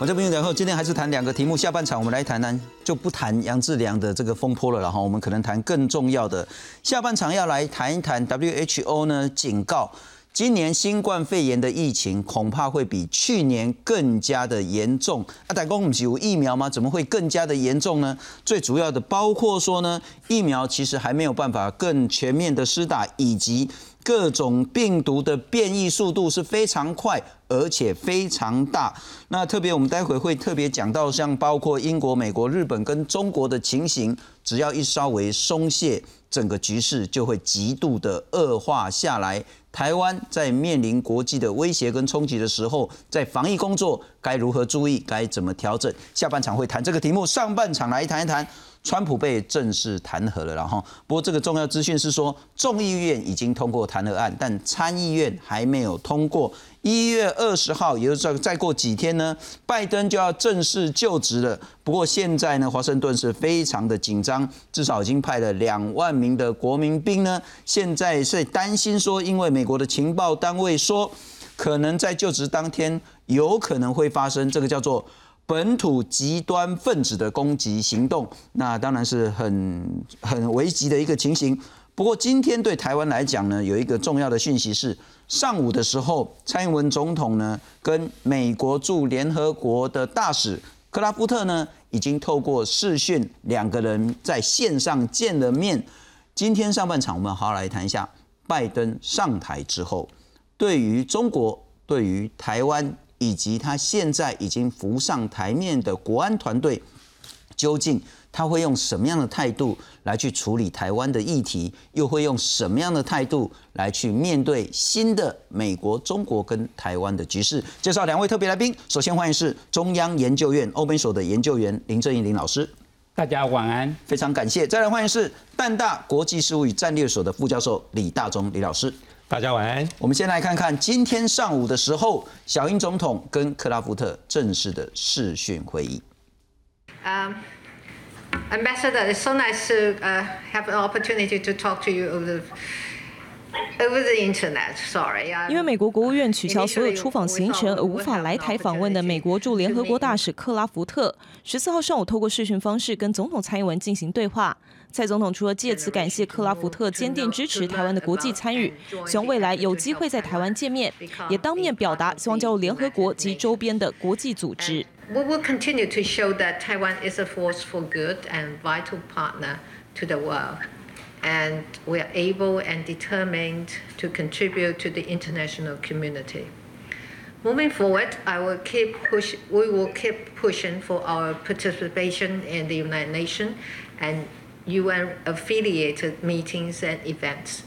我这边然后今天还是谈两个题目，下半场我们来谈谈，就不谈杨志良的这个风波了，然后我们可能谈更重要的，下半场要来谈一谈 WHO 呢警告，今年新冠肺炎的疫情恐怕会比去年更加的严重。啊，但公有疫苗吗？怎么会更加的严重呢？最主要的包括说呢，疫苗其实还没有办法更全面的施打，以及各种病毒的变异速度是非常快。而且非常大。那特别我们待会会特别讲到，像包括英国、美国、日本跟中国的情形，只要一稍微松懈，整个局势就会极度的恶化下来。台湾在面临国际的威胁跟冲击的时候，在防疫工作该如何注意，该怎么调整？下半场会谈这个题目，上半场来谈一谈。川普被正式弹劾了，然后不过这个重要资讯是说，众议院已经通过弹劾案，但参议院还没有通过。一月二十号，也就是再过几天呢，拜登就要正式就职了。不过现在呢，华盛顿是非常的紧张，至少已经派了两万名的国民兵呢。现在是担心说，因为美国的情报单位说，可能在就职当天有可能会发生这个叫做。本土极端分子的攻击行动，那当然是很很危急的一个情形。不过今天对台湾来讲呢，有一个重要的讯息是，上午的时候，蔡英文总统呢跟美国驻联合国的大使克拉夫特呢，已经透过视讯，两个人在线上见了面。今天上半场，我们好好来谈一下拜登上台之后，对于中国，对于台湾。以及他现在已经浮上台面的国安团队，究竟他会用什么样的态度来去处理台湾的议题？又会用什么样的态度来去面对新的美国、中国跟台湾的局势？介绍两位特别来宾，首先欢迎是中央研究院欧美所的研究员林正英林老师，大家晚安，非常感谢。再来欢迎是淡大国际事务与战略所的副教授李大中李老师。大家晚安。我们先来看看今天上午的时候，小英总统跟克拉夫特正式的视讯会议。Um, Ambassador, it's so nice to uh, have an opportunity to talk to you over over the internet. Sorry. 因为美国国务院取消所有出访行程而无法来台访问的美国驻联合国大使克拉福特，十四号上午透过视讯方式跟总统蔡英文进行对话。蔡总统除了借此感谢克拉福特坚定支持台湾的国际参与，希望未来有机会在台湾见面，也当面表达希望加入联合国及周边的国际组织。We will continue to show that Taiwan is a force for good and vital partner to the world, and we are able and determined to contribute to the international community. Moving forward, I will keep push. We will keep pushing for our participation in the United Nations and UN-affiliated meetings and events.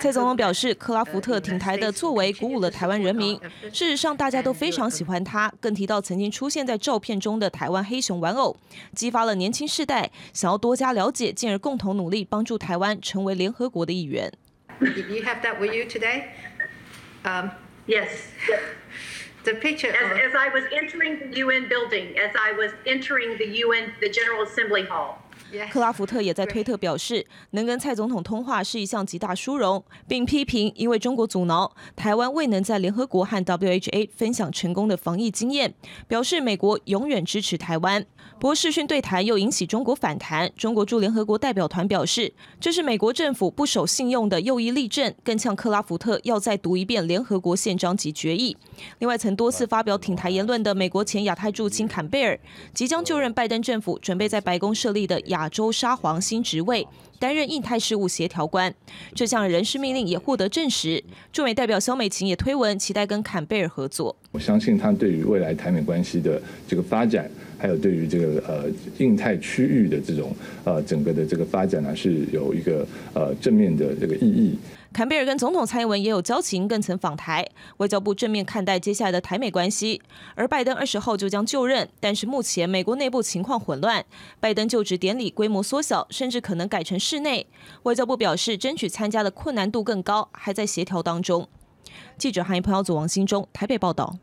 蔡总统表示，克拉福特挺台的作为鼓舞了台湾人民。事实上，大家都非常喜欢他。更提到曾经出现在照片中的台湾黑熊玩偶，激发了年轻世代想要多加了解，进而共同努力帮助台湾成为联合国的一员。You have that with you today? Um, yes. The picture. As, as I was entering the UN building, as I was entering the UN, the General Assembly Hall. 克拉福特也在推特表示，能跟蔡总统通话是一项极大殊荣，并批评因为中国阻挠，台湾未能在联合国和 WHA 分享成功的防疫经验，表示美国永远支持台湾。不过视讯对谈又引起中国反弹，中国驻联合国代表团表示，这是美国政府不守信用的又一例证，更呛克拉福特要再读一遍联合国宪章及决议。另外，曾多次发表挺台言论的美国前亚太驻青坎贝尔，即将就任拜登政府准备在白宫设立的亚亚洲沙皇新职位。担任印太事务协调官，这项人事命令也获得证实。驻美代表肖美琴也推文期待跟坎贝尔合作。我相信他对于未来台美关系的这个发展，还有对于这个呃印太区域的这种呃整个的这个发展呢，是有一个呃正面的这个意义。坎贝尔跟总统蔡英文也有交情，更曾访台。外交部正面看待接下来的台美关系。而拜登二十号就将就任，但是目前美国内部情况混乱，拜登就职典礼规模缩小，甚至可能改成室内。外交部表示，争取参加的困难度更高，还在协调当中。记者韩一鹏要组王新中台北报道。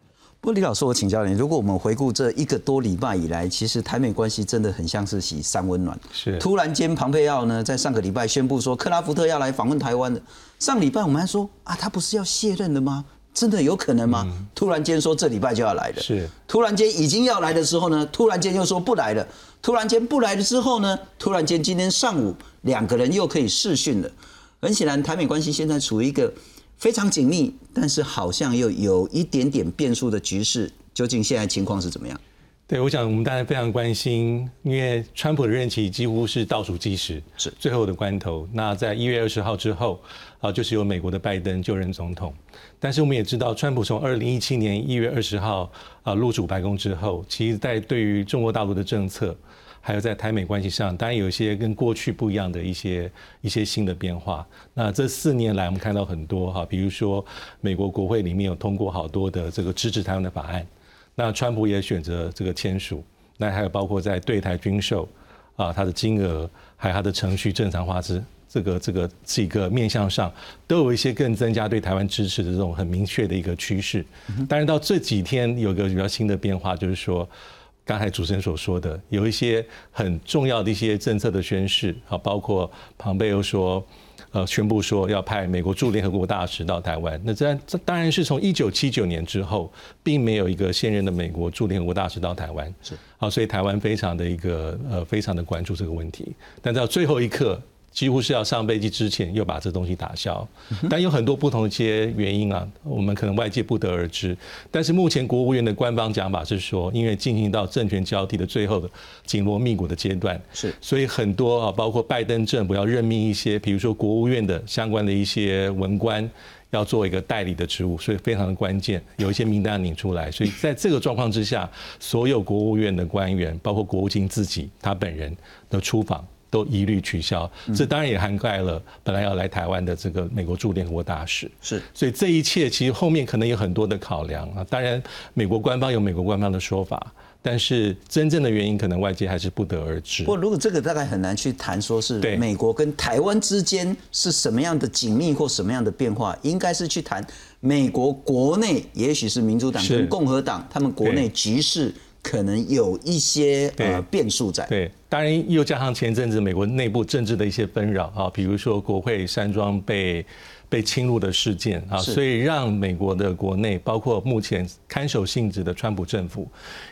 不过李老师，我请教你，如果我们回顾这一个多礼拜以来，其实台美关系真的很像是洗三温暖。是。突然间，庞佩奥呢在上个礼拜宣布说克拉福特要来访问台湾的。上礼拜我们还说啊，他不是要卸任了吗？真的有可能吗？突然间说这礼拜就要来了，是突然间已经要来的时候呢，突然间又说不来了，突然间不来了之后呢，突然间今天上午两个人又可以视讯了。很显然，台美关系现在处于一个非常紧密，但是好像又有一点点变数的局势。究竟现在情况是怎么样？对，我想我们大家非常关心，因为川普的任期几乎是倒数计时，是最后的关头。那在一月二十号之后，啊，就是由美国的拜登就任总统。但是我们也知道，川普从二零一七年一月二十号啊入主白宫之后，其实在对于中国大陆的政策，还有在台美关系上，当然有一些跟过去不一样的一些一些新的变化。那这四年来，我们看到很多哈，比如说美国国会里面有通过好多的这个支持台湾的法案。那川普也选择这个签署，那还有包括在对台军售啊，它的金额还有它的程序正常化之这个这个几个面向上，都有一些更增加对台湾支持的这种很明确的一个趋势。但是到这几天有个比较新的变化，就是说刚才主持人所说的，有一些很重要的一些政策的宣示啊，包括庞贝又说。呃，宣布说要派美国驻联合国大使到台湾。那这这当然是从一九七九年之后，并没有一个现任的美国驻联合国大使到台湾。是，好，所以台湾非常的一个呃，非常的关注这个问题。但到最后一刻。几乎是要上飞机之前又把这东西打消，但有很多不同的一些原因啊，我们可能外界不得而知。但是目前国务院的官方讲法是说，因为进行到政权交替的最后的紧锣密鼓的阶段，是，所以很多啊，包括拜登政府要任命一些，比如说国务院的相关的一些文官，要做一个代理的职务，所以非常的关键，有一些名单拧出来。所以在这个状况之下，所有国务院的官员，包括国务卿自己他本人的出访。都一律取消，这当然也涵盖了本来要来台湾的这个美国驻联合国大使。是，所以这一切其实后面可能有很多的考量啊。当然，美国官方有美国官方的说法，但是真正的原因可能外界还是不得而知。不过，如果这个大概很难去谈，说是美国跟台湾之间是什么样的紧密或什么样的变化，应该是去谈美国国内，也许是民主党跟共和党他们国内局势。可能有一些呃变数在，对，当然又加上前阵子美国内部政治的一些纷扰啊，比如说国会山庄被。被侵入的事件啊，所以让美国的国内，包括目前看守性质的川普政府，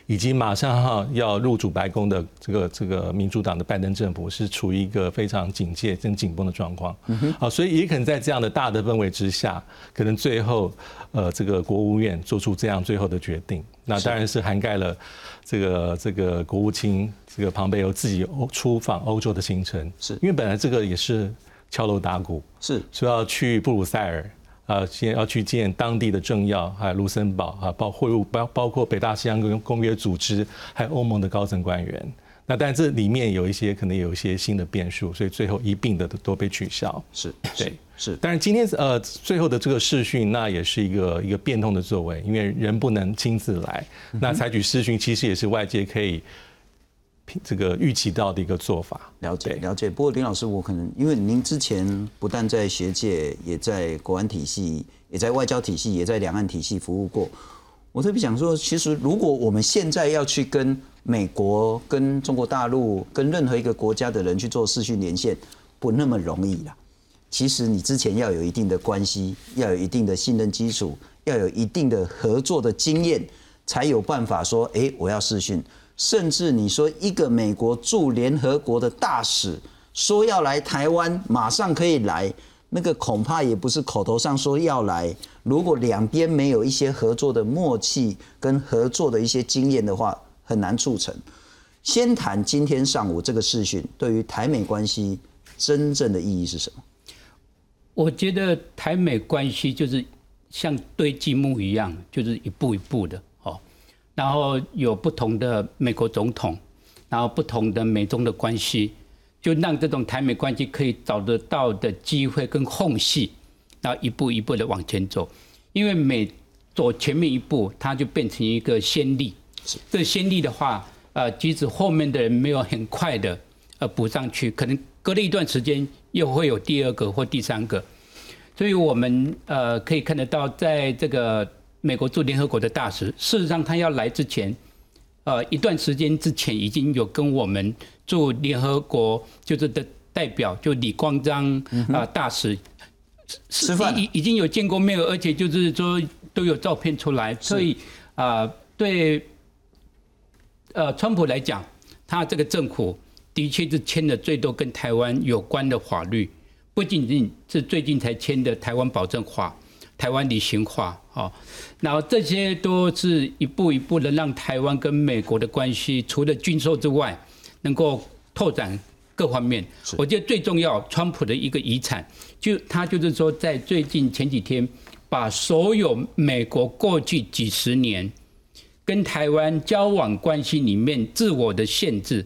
以及马上哈要入主白宫的这个这个民主党的拜登政府，是处于一个非常警戒、跟紧绷的状况。好，所以也可能在这样的大的氛围之下，可能最后呃这个国务院做出这样最后的决定。那当然是涵盖了这个这个国务卿这个庞贝欧自己欧出访欧洲的行程，是因为本来这个也是。敲锣打鼓是说要去布鲁塞尔啊，先要去见当地的政要，还有卢森堡啊，包会晤包包括北大西洋公公约组织，还有欧盟的高层官员。那但这里面有一些可能有一些新的变数，所以最后一并的都被取消。是对是，但是今天呃最后的这个视讯，那也是一个一个变通的作为，因为人不能亲自来，那采取视讯其实也是外界可以。这个预期到的一个做法，了解了解。不过林老师，我可能因为您之前不但在学界，也在国安体系，也在外交体系，也在两岸体系服务过。我特别想说，其实如果我们现在要去跟美国、跟中国大陆、跟任何一个国家的人去做视讯连线，不那么容易啦。其实你之前要有一定的关系，要有一定的信任基础，要有一定的合作的经验，才有办法说，哎，我要视讯。甚至你说一个美国驻联合国的大使说要来台湾，马上可以来，那个恐怕也不是口头上说要来。如果两边没有一些合作的默契跟合作的一些经验的话，很难促成。先谈今天上午这个视讯对于台美关系真正的意义是什么？我觉得台美关系就是像堆积木一样，就是一步一步的。然后有不同的美国总统，然后不同的美中的关系，就让这种台美关系可以找得到的机会跟空隙，然后一步一步的往前走。因为每走前面一步，它就变成一个先例。这先例的话，呃，即使后面的人没有很快的呃补上去，可能隔了一段时间又会有第二个或第三个。所以我们呃可以看得到，在这个。美国驻联合国的大使，事实上他要来之前，呃，一段时间之前已经有跟我们驻联合国就是的代表，就李光章啊大使，吃饭。已已经有见过面，而且就是说都有照片出来，所以啊，对，呃，川普来讲，他这个政府的确是签了最多跟台湾有关的法律，不仅仅是最近才签的台湾保证法、台湾旅行化，哦，然后这些都是一步一步的让台湾跟美国的关系，除了军售之外，能够拓展各方面。我觉得最重要，川普的一个遗产，就他就是说，在最近前几天。把所有美国过去几十年跟台湾交往关系里面自我的限制，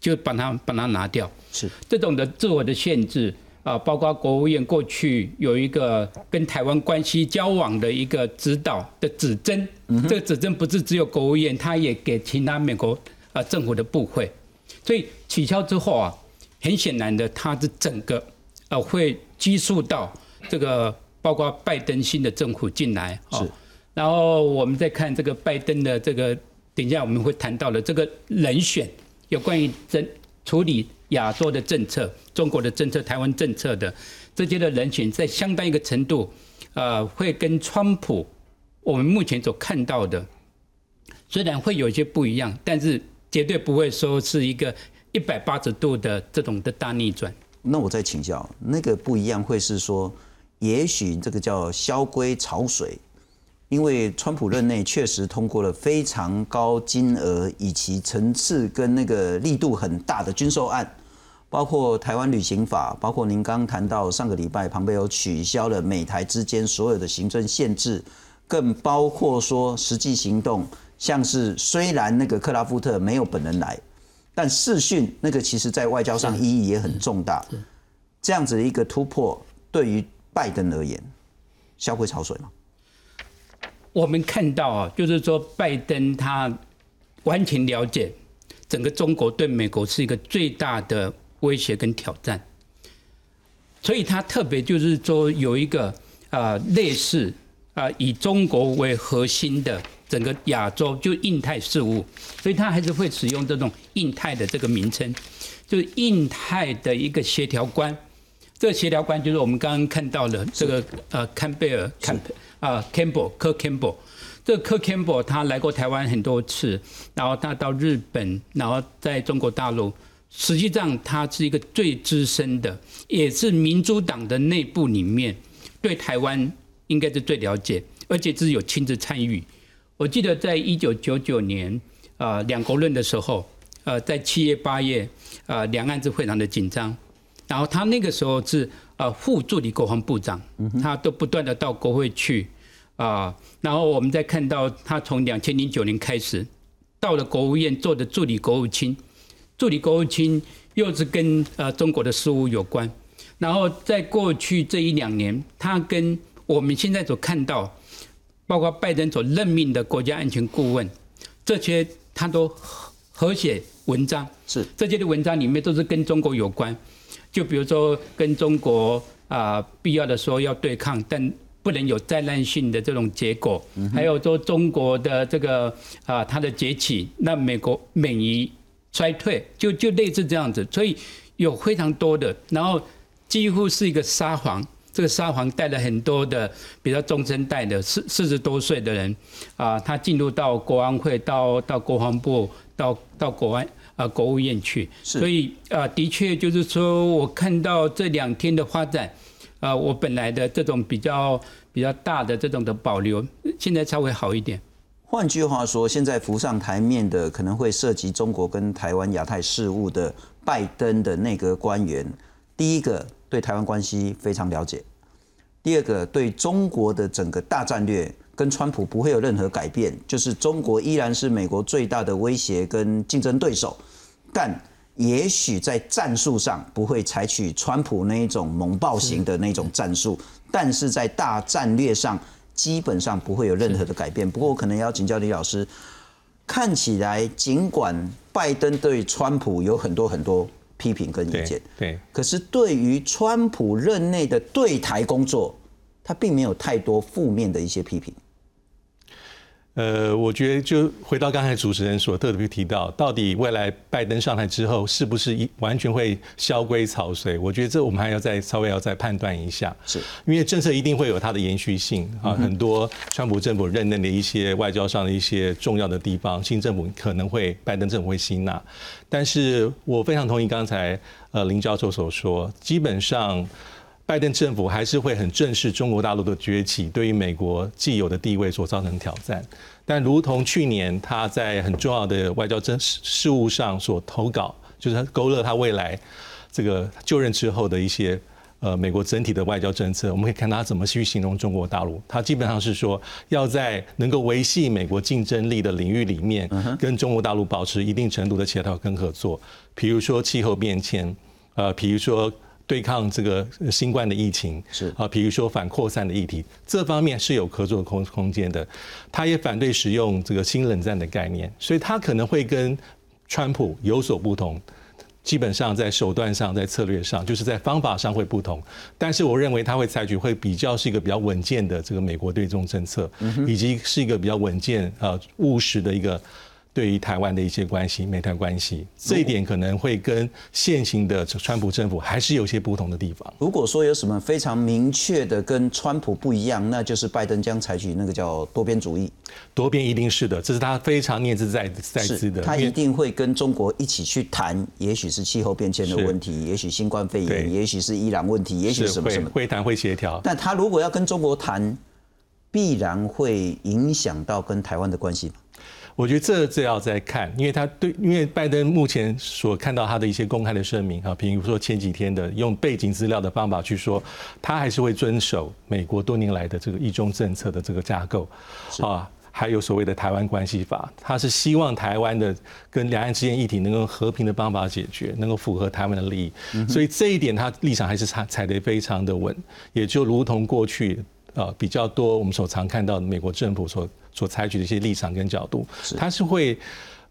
就把它把它拿掉。是这种的自我的限制啊，包括国务院过去有一个跟台湾关系交往的一个指导的指针，这个指针不是只有国务院，他也给其他美国啊政府的部会。所以取消之后啊，很显然的，它是整个呃会激述到这个。包括拜登新的政府进来，啊，然后我们再看这个拜登的这个，等一下我们会谈到的这个人选，有关于整处理亚洲的政策、中国的政策、台湾政策的这些的人群，在相当一个程度，呃，会跟川普我们目前所看到的，虽然会有一些不一样，但是绝对不会说是一个一百八十度的这种的大逆转。那我再请教，那个不一样会是说？也许这个叫萧规潮水，因为川普任内确实通过了非常高金额以及层次跟那个力度很大的军售案，包括台湾旅行法，包括您刚谈到上个礼拜庞贝有取消了美台之间所有的行政限制，更包括说实际行动，像是虽然那个克拉夫特没有本人来，但视讯那个其实在外交上意义也很重大，这样子的一个突破对于。拜登而言，消会潮水吗？我们看到啊，就是说拜登他完全了解整个中国对美国是一个最大的威胁跟挑战，所以他特别就是说有一个啊类似啊以中国为核心的整个亚洲就印太事务，所以他还是会使用这种印太的这个名称，就是印太的一个协调官。这个协调官就是我们刚刚看到的这个呃，坎贝尔，坎啊，Campbell，科 Campbell，这个科 Campbell 他来过台湾很多次，然后他到日本，然后在中国大陆，实际上他是一个最资深的，也是民主党的内部里面对台湾应该是最了解，而且是有亲自参与。我记得在一九九九年啊，两国论的时候，呃，在七月八月啊，两岸是非常的紧张。然后他那个时候是呃副助理国防部长，他都不断的到国会去啊。然后我们再看到他从两千零九年开始到了国务院做的助理国务卿，助理国务卿又是跟呃中国的事务有关。然后在过去这一两年，他跟我们现在所看到，包括拜登所任命的国家安全顾问，这些他都合写文章，是这些的文章里面都是跟中国有关。就比如说跟中国啊，必要的时候要对抗，但不能有灾难性的这种结果。还有说中国的这个啊，它的崛起，那美国免于衰退，就就类似这样子。所以有非常多的，然后几乎是一个沙皇，这个沙皇带了很多的，比较中生代的四四十多岁的人啊，他进入到国安会，到到国防部，到到国安。啊，国务院去，所以啊，的确就是说，我看到这两天的发展，啊，我本来的这种比较比较大的这种的保留，现在稍微好一点。换句话说，现在浮上台面的可能会涉及中国跟台湾亚太事务的拜登的内阁官员，第一个对台湾关系非常了解，第二个对中国的整个大战略。跟川普不会有任何改变，就是中国依然是美国最大的威胁跟竞争对手，但也许在战术上不会采取川普那一种猛暴型的那种战术，但是在大战略上基本上不会有任何的改变。不过我可能要请教李老师，看起来尽管拜登对川普有很多很多批评跟意见，对，可是对于川普任内的对台工作，他并没有太多负面的一些批评。呃，我觉得就回到刚才主持人所特别提到，到底未来拜登上台之后，是不是一完全会萧规草随？我觉得这我们还要再稍微要再判断一下，是因为政策一定会有它的延续性啊。很多川普政府任内的一些外交上的一些重要的地方，新政府可能会拜登政府会吸纳，但是我非常同意刚才呃林教授所说，基本上。拜登政府还是会很正视中国大陆的崛起对于美国既有的地位所造成挑战，但如同去年他在很重要的外交政事务上所投稿，就是勾勒他未来这个就任之后的一些呃美国整体的外交政策，我们可以看他怎么去形容中国大陆。他基本上是说要在能够维系美国竞争力的领域里面，跟中国大陆保持一定程度的协调跟合作，比如说气候变迁，呃，比如说。对抗这个新冠的疫情是啊，比如说反扩散的议题，这方面是有合作空空间的。他也反对使用这个新冷战的概念，所以他可能会跟川普有所不同。基本上在手段上，在策略上，就是在方法上会不同。但是我认为他会采取会比较是一个比较稳健的这个美国对中政策，以及是一个比较稳健呃务实的一个。对于台湾的一些关系，美台关系这一点可能会跟现行的川普政府还是有些不同的地方。如果说有什么非常明确的跟川普不一样，那就是拜登将采取那个叫多边主义。多边一定是的，这是他非常念兹在在兹的。他一定会跟中国一起去谈，也许是气候变迁的问题，也许新冠肺炎，也许是伊朗问题，也许什么什么会谈会协调。但他如果要跟中国谈，必然会影响到跟台湾的关系。我觉得这这要再看，因为他对，因为拜登目前所看到他的一些公开的声明啊，比如说前几天的用背景资料的方法去说，他还是会遵守美国多年来的这个一中政策的这个架构啊，还有所谓的台湾关系法，他是希望台湾的跟两岸之间议题能够和平的方法解决，能够符合台湾的利益，所以这一点他立场还是踩踩得非常的稳，也就如同过去啊比较多我们所常看到的美国政府所。所采取的一些立场跟角度，它是会，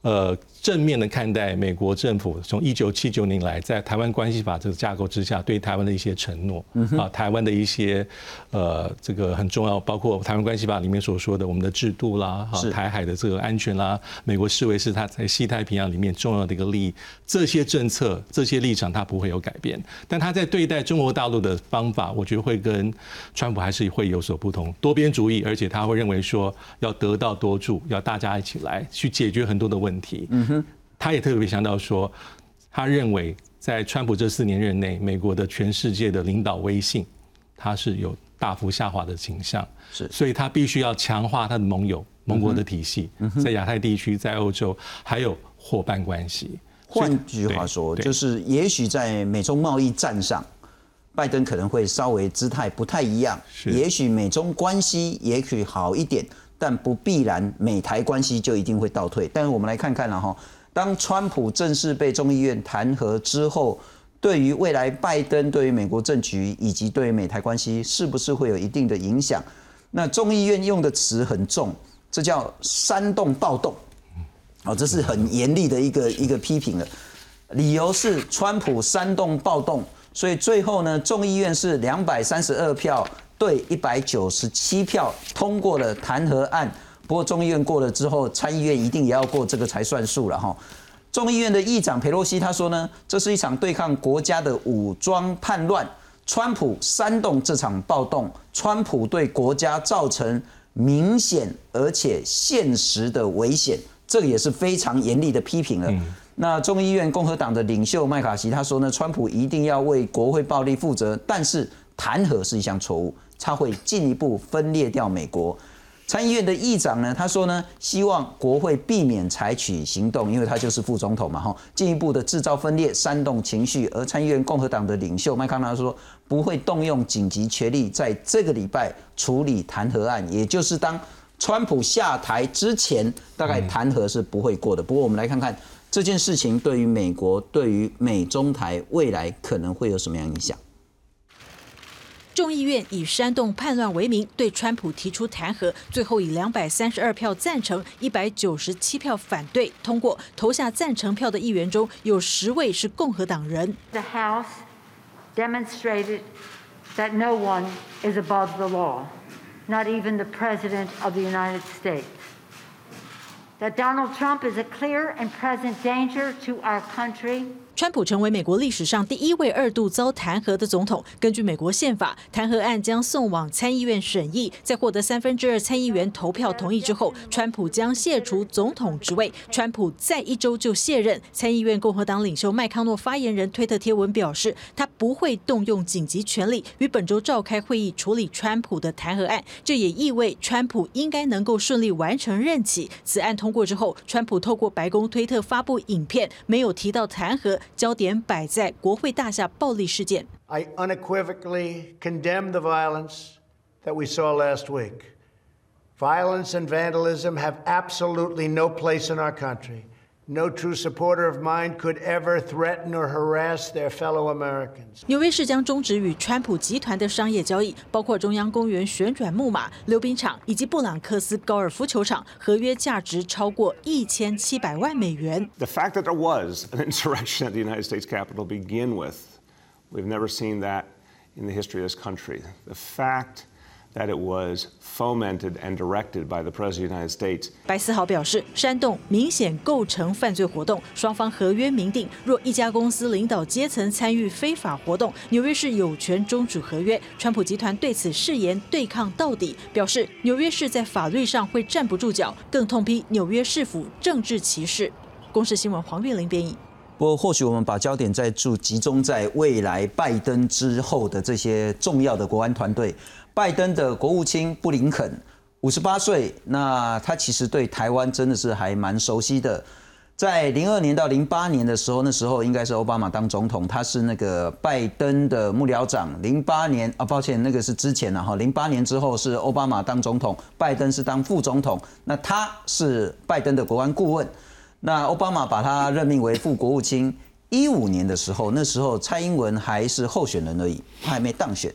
呃。正面的看待美国政府从一九七九年来在台湾关系法这个架构之下对台湾的一些承诺啊，台湾的一些呃这个很重要，包括台湾关系法里面所说的我们的制度啦，哈台海的这个安全啦，美国视为是他在西太平洋里面重要的一个利益，这些政策这些立场他不会有改变，但他在对待中国大陆的方法，我觉得会跟川普还是会有所不同，多边主义，而且他会认为说要得到多助，要大家一起来去解决很多的问题。他也特别强调说，他认为在川普这四年任内，美国的全世界的领导威信，他是有大幅下滑的倾向。是，所以他必须要强化他的盟友、盟国的体系，在亚太地区、在欧洲，还有伙伴关系。换句话说，就是也许在美中贸易战上，拜登可能会稍微姿态不太一样。也许美中关系也许好一点，但不必然美台关系就一定会倒退。但是我们来看看了哈。当川普正式被众议院弹劾之后，对于未来拜登对于美国政局以及对于美台关系，是不是会有一定的影响？那众议院用的词很重，这叫煽动暴动，哦，这是很严厉的一个一个批评了。理由是川普煽动暴动，所以最后呢，众议院是两百三十二票对一百九十七票通过了弹劾案。不过众议院过了之后，参议院一定也要过这个才算数了哈。众议院的议长佩洛西他说呢，这是一场对抗国家的武装叛乱，川普煽动这场暴动，川普对国家造成明显而且现实的危险，这个也是非常严厉的批评了。那众议院共和党的领袖麦卡锡他说呢，川普一定要为国会暴力负责，但是弹劾是一项错误，他会进一步分裂掉美国。参议院的议长呢，他说呢，希望国会避免采取行动，因为他就是副总统嘛，哈，进一步的制造分裂、煽动情绪。而参议院共和党的领袖麦康纳说，不会动用紧急权力，在这个礼拜处理弹劾案，也就是当川普下台之前，大概弹劾是不会过的。不过我们来看看这件事情对于美国、对于美中台未来可能会有什么样影响。众议院以煽动叛乱为名对川普提出弹劾，最后以两百三十二票赞成、一百九十七票反对通过。投下赞成票的议员中有十位是共和党人。The House demonstrated that no one is above the law, not even the President of the United States. that Donald Trump is a clear and present danger to our country 川普成为美国历史上第一位二度遭弹劾的总统。根据美国宪法，弹劾案将送往参议院审议，在获得三分之二参议员投票同意之后，川普将卸除总统职位。川普再一周就卸任。参议院共和党领袖麦康诺发言人推特贴文表示，他不会动用紧急权力，于本周召开会议处理川普的弹劾案。这也意味川普应该能够顺利完成任期。此案通过之后，川普透过白宫推特发布影片，没有提到弹劾。焦点摆在国会大厦暴力事件。I unequivocally condemn the violence that we saw last week. Violence and vandalism have absolutely no place in our country. No true supporter of mine could ever threaten or harass their fellow Americans. 纽约市将终止与川普集团的商业交易，包括中央公园旋转木马、溜冰场以及布朗克斯高尔夫球场，合约价值超过一千七百万美元。The fact that there was an insurrection at the United States Capitol to begin with, we've never seen that in the history of this country. The fact that it was fomented and directed by the President of the United States. 白思豪表示，煽动明显构成犯罪活动，双方合约明定，若一家公司领导阶层参与非法活动，纽约市有权终止合约。川普集团对此誓言对抗到底，表示纽约市在法律上会站不住脚，更痛批纽约市府政治歧视。公视新闻黄月玲编译。不过，或许我们把焦点再注集中在未来拜登之后的这些重要的国安团队。拜登的国务卿布林肯，五十八岁，那他其实对台湾真的是还蛮熟悉的。在零二年到零八年的时候，那时候应该是奥巴马当总统，他是那个拜登的幕僚长。零八年啊，抱歉，那个是之前了哈。零八年之后是奥巴马当总统，拜登是当副总统，那他是拜登的国安顾问。那奥巴马把他任命为副国务卿。一五年的时候，那时候蔡英文还是候选人而已，他还没当选。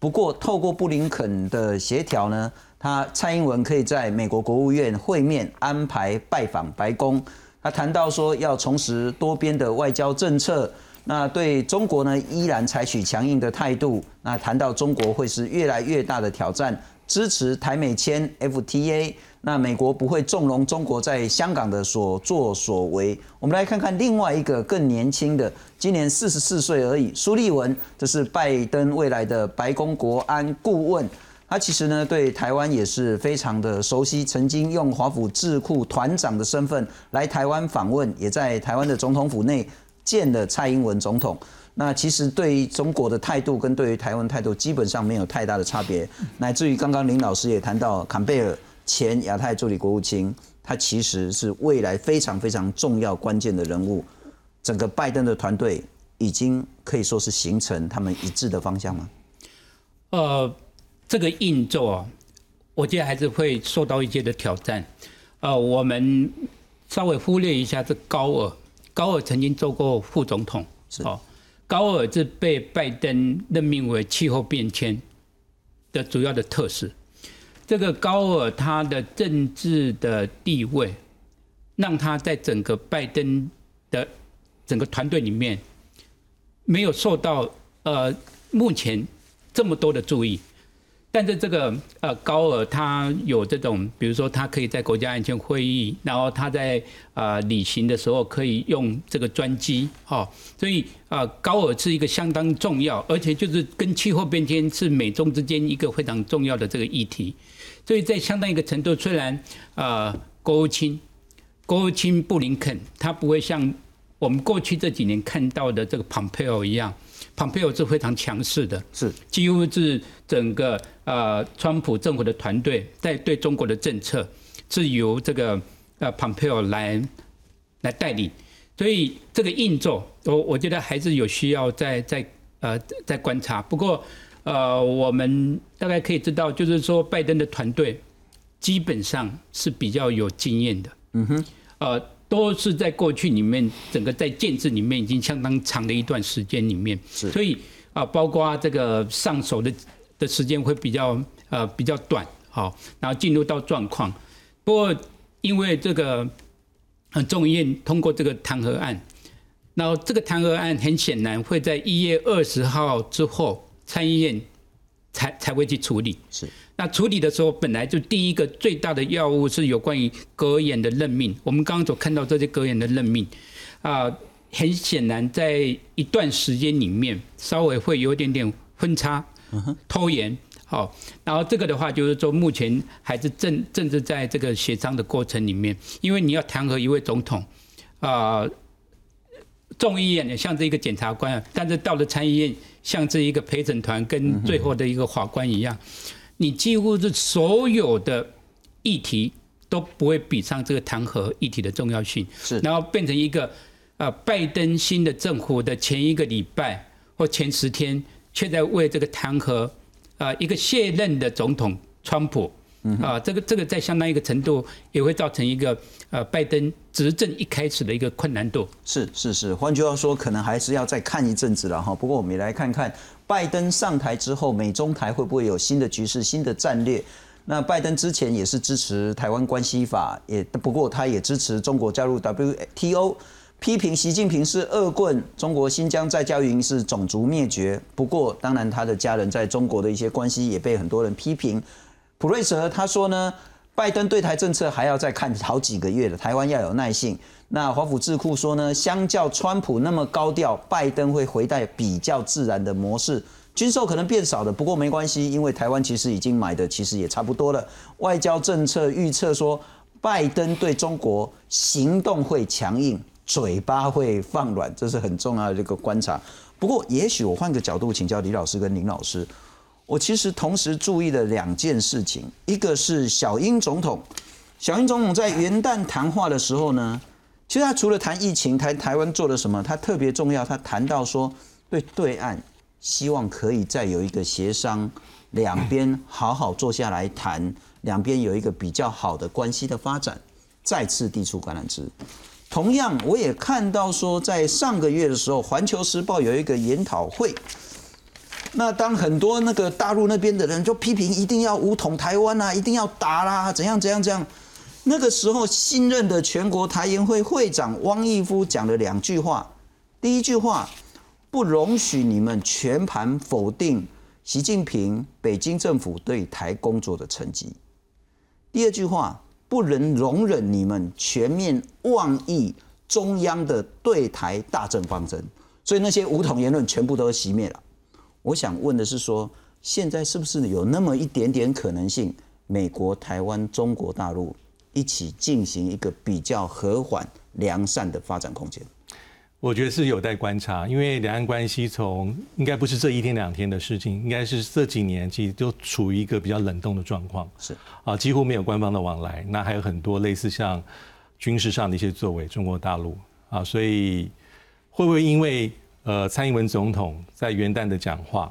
不过，透过布林肯的协调呢，他蔡英文可以在美国国务院会面，安排拜访白宫。他谈到说要重拾多边的外交政策，那对中国呢依然采取强硬的态度。那谈到中国会是越来越大的挑战，支持台美签 FTA。那美国不会纵容中国在香港的所作所为。我们来看看另外一个更年轻的，今年四十四岁而已，苏利文，这是拜登未来的白宫国安顾问。他其实呢对台湾也是非常的熟悉，曾经用华府智库团长的身份来台湾访问，也在台湾的总统府内见了蔡英文总统。那其实对于中国的态度跟对于台湾态度基本上没有太大的差别，乃至于刚刚林老师也谈到坎贝尔。前亚太助理国务卿，他其实是未来非常非常重要关键的人物。整个拜登的团队已经可以说是形成他们一致的方向吗？呃，这个硬座啊，我觉得还是会受到一些的挑战。呃，我们稍微忽略一下这高尔，高尔曾经做过副总统，是哦，高尔是被拜登任命为气候变迁的主要的特使。这个高尔他的政治的地位，让他在整个拜登的整个团队里面，没有受到呃目前这么多的注意。但是这个呃高尔他有这种，比如说他可以在国家安全会议，然后他在啊旅行的时候可以用这个专机，哈，所以啊高尔是一个相当重要，而且就是跟气候变迁是美中之间一个非常重要的这个议题。所以在相当一个程度，虽然啊国务卿国务卿布林肯他不会像我们过去这几年看到的这个蓬佩奥一样。蓬佩奥是非常强势的，是几乎是整个呃川普政府的团队在对中国的政策是由这个呃蓬佩奥来来带领，所以这个硬座我我觉得还是有需要再再呃再观察。不过呃我们大概可以知道，就是说拜登的团队基本上是比较有经验的，嗯哼，呃。都是在过去里面，整个在建制里面已经相当长的一段时间里面，所以啊，包括这个上手的的时间会比较呃比较短，好，然后进入到状况。不过因为这个众议院通过这个弹劾案，然后这个弹劾案很显然会在一月二十号之后参议院才才会去处理。是，那处理的时候，本来就第一个最大的药物是有关于隔眼的任命。我们刚刚所看到这些隔眼的任命，啊，很显然在一段时间里面稍微会有点点分差、拖延。好，然后这个的话就是说，目前还是正正是在这个协商的过程里面，因为你要弹劾一位总统，啊，众议院像这一个检察官，但是到了参议院像这一个陪审团跟最后的一个法官一样。你几乎是所有的议题都不会比上这个弹劾议题的重要性，是，然后变成一个呃拜登新的政府的前一个礼拜或前十天，却在为这个弹劾啊一个卸任的总统川普，啊这个这个在相当一个程度也会造成一个呃拜登执政一开始的一个困难度。是是是，换句话说，可能还是要再看一阵子了哈。不过我们也来看看。拜登上台之后，美中台会不会有新的局势、新的战略？那拜登之前也是支持台湾关系法，也不过他也支持中国加入 WTO，批评习近平是恶棍，中国新疆在教营是种族灭绝。不过，当然他的家人在中国的一些关系也被很多人批评。普瑞泽他说呢，拜登对台政策还要再看好几个月的，台湾要有耐性。那华府智库说呢，相较川普那么高调，拜登会回带比较自然的模式，军售可能变少的，不过没关系，因为台湾其实已经买的其实也差不多了。外交政策预测说，拜登对中国行动会强硬，嘴巴会放软，这是很重要的这个观察。不过，也许我换个角度请教李老师跟林老师，我其实同时注意了两件事情，一个是小英总统，小英总统在元旦谈话的时候呢。其实他除了谈疫情，台台湾做了什么？他特别重要。他谈到说，对对岸希望可以再有一个协商，两边好好坐下来谈，两边有一个比较好的关系的发展，再次递出橄榄枝。同样，我也看到说，在上个月的时候，《环球时报》有一个研讨会。那当很多那个大陆那边的人就批评，一定要武统台湾啊，一定要打啦，怎样怎样怎样。那个时候，新任的全国台研会会长汪义夫讲了两句话。第一句话，不容许你们全盘否定习近平、北京政府对台工作的成绩。第二句话，不能容忍你们全面妄议中央的对台大政方针。所以那些武统言论全部都熄灭了。我想问的是，说现在是不是有那么一点点可能性，美国、台湾、中国大陆？一起进行一个比较和缓、良善的发展空间，我觉得是有待观察。因为两岸关系从应该不是这一天两天的事情，应该是这几年其实都处于一个比较冷冻的状况。是啊，几乎没有官方的往来。那还有很多类似像军事上的一些作为，中国大陆啊，所以会不会因为呃蔡英文总统在元旦的讲话？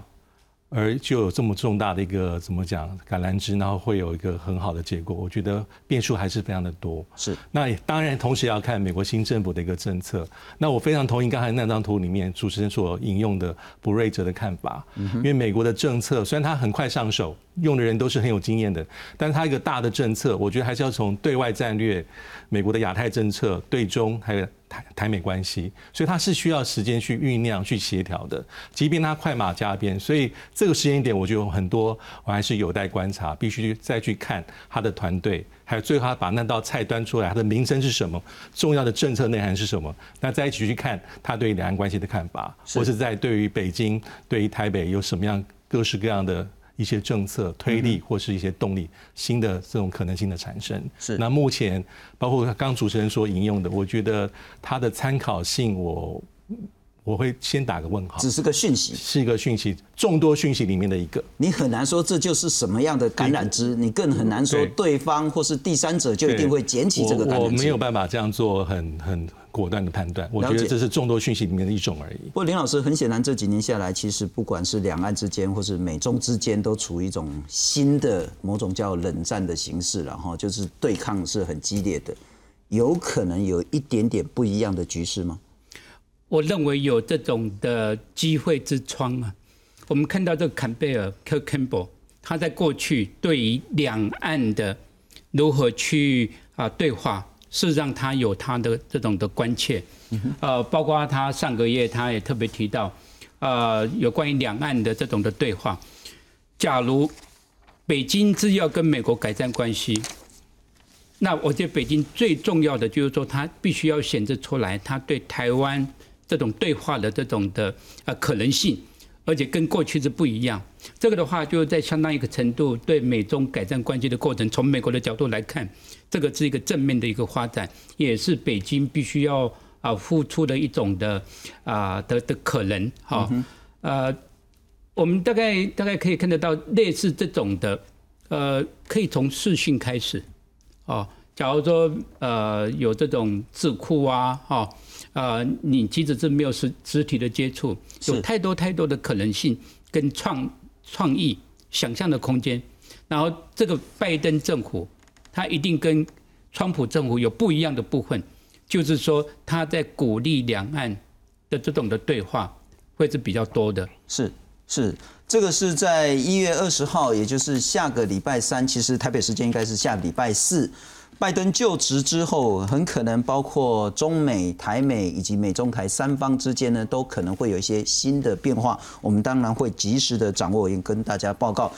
而就有这么重大的一个怎么讲橄榄枝，然后会有一个很好的结果。我觉得变数还是非常的多。是，那当然同时要看美国新政府的一个政策。那我非常同意刚才那张图里面主持人所引用的布瑞哲的看法，因为美国的政策虽然他很快上手。用的人都是很有经验的，但是他一个大的政策，我觉得还是要从对外战略、美国的亚太政策、对中还有台台美关系，所以他是需要时间去酝酿、去协调的。即便他快马加鞭，所以这个时间点，我觉得很多我还是有待观察，必须再去看他的团队，还有最后他把那道菜端出来，他的名称是什么，重要的政策内涵是什么，那再一起去看他对两岸关系的看法，或是在对于北京、对于台北有什么样各式各样的。一些政策推力或是一些动力，新的这种可能性的产生。是那目前包括刚主持人所引用的，我觉得它的参考性，我我会先打个问号。只是个讯息，是一个讯息，众多讯息里面的一个。你很难说这就是什么样的感染之，你更很难说对方或是第三者就一定会捡起这个感染枝。我没有办法这样做，很很。果断的判断，我觉得这是众多讯息里面的一种而已。不过林老师很显然，这几年下来，其实不管是两岸之间，或是美中之间，都处于一种新的某种叫冷战的形式了哈，就是对抗是很激烈的，有可能有一点点不一样的局势吗？我认为有这种的机会之窗啊。我们看到这个坎贝尔 （Kel Campbell），他在过去对于两岸的如何去啊对话。是让他有他的这种的关切，呃，包括他上个月他也特别提到，呃，有关于两岸的这种的对话。假如北京只要跟美国改善关系，那我觉得北京最重要的就是说，他必须要显示出来，他对台湾这种对话的这种的呃可能性，而且跟过去是不一样。这个的话，就在相当一个程度对美中改善关系的过程，从美国的角度来看，这个是一个正面的一个发展，也是北京必须要啊付出的一种的啊的的可能哈呃。我们大概大概可以看得到类似这种的，呃，可以从视讯开始，哦，假如说呃有这种智库啊，哈，呃，你即使是没有实实体的接触，有太多太多的可能性跟创创意想象的空间，然后这个拜登政府他一定跟川普政府有不一样的部分，就是说他在鼓励两岸的这种的对话会是比较多的，是。是，这个是在一月二十号，也就是下个礼拜三，其实台北时间应该是下礼拜四。拜登就职之后，很可能包括中美、台美以及美中台三方之间呢，都可能会有一些新的变化。我们当然会及时的掌握，也跟大家报告。